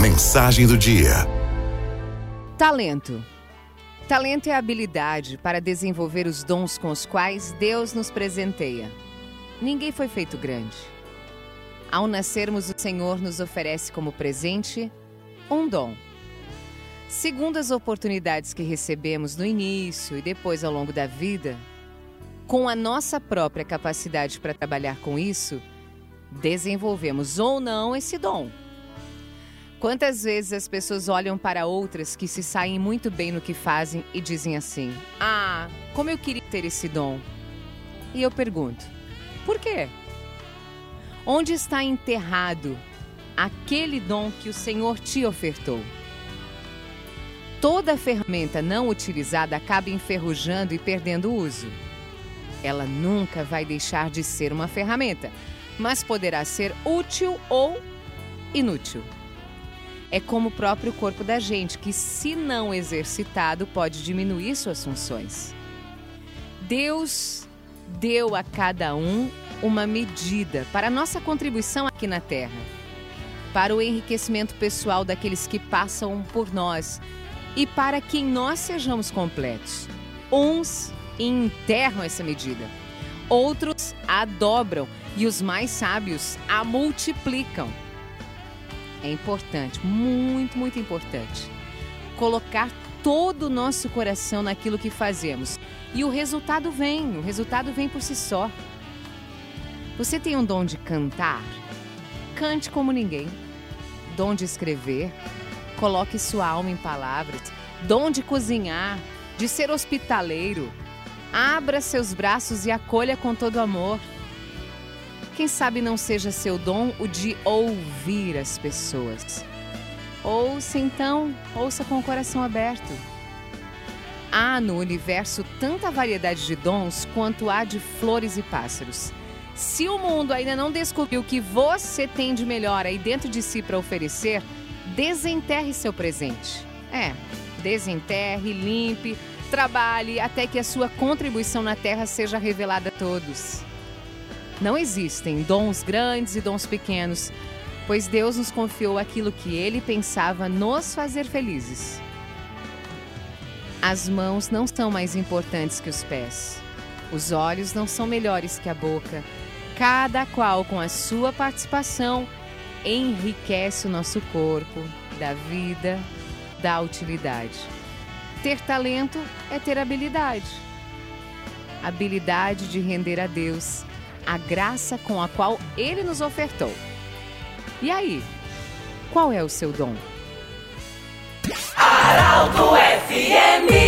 Mensagem do dia. Talento. Talento é a habilidade para desenvolver os dons com os quais Deus nos presenteia. Ninguém foi feito grande. Ao nascermos, o Senhor nos oferece como presente um dom. Segundo as oportunidades que recebemos no início e depois ao longo da vida, com a nossa própria capacidade para trabalhar com isso, desenvolvemos ou não esse dom. Quantas vezes as pessoas olham para outras que se saem muito bem no que fazem e dizem assim: Ah, como eu queria ter esse dom? E eu pergunto: por quê? Onde está enterrado aquele dom que o Senhor te ofertou? Toda ferramenta não utilizada acaba enferrujando e perdendo uso. Ela nunca vai deixar de ser uma ferramenta, mas poderá ser útil ou inútil. É como o próprio corpo da gente, que, se não exercitado, pode diminuir suas funções. Deus deu a cada um uma medida para nossa contribuição aqui na Terra, para o enriquecimento pessoal daqueles que passam por nós e para que nós sejamos completos. Uns enterram essa medida, outros a dobram e os mais sábios a multiplicam. É importante, muito, muito importante, colocar todo o nosso coração naquilo que fazemos. E o resultado vem, o resultado vem por si só. Você tem um dom de cantar? Cante como ninguém. Dom de escrever? Coloque sua alma em palavras. Dom de cozinhar, de ser hospitaleiro. Abra seus braços e acolha com todo amor. Quem sabe não seja seu dom o de ouvir as pessoas. Ouça então, ouça com o coração aberto. Há no universo tanta variedade de dons quanto há de flores e pássaros. Se o mundo ainda não descobriu o que você tem de melhor aí dentro de si para oferecer, desenterre seu presente. É, desenterre, limpe, trabalhe até que a sua contribuição na Terra seja revelada a todos. Não existem dons grandes e dons pequenos, pois Deus nos confiou aquilo que Ele pensava nos fazer felizes. As mãos não são mais importantes que os pés. Os olhos não são melhores que a boca. Cada qual, com a sua participação, enriquece o nosso corpo, da vida, da utilidade. Ter talento é ter habilidade. Habilidade de render a Deus a graça com a qual ele nos ofertou. E aí, qual é o seu dom? Arauto FM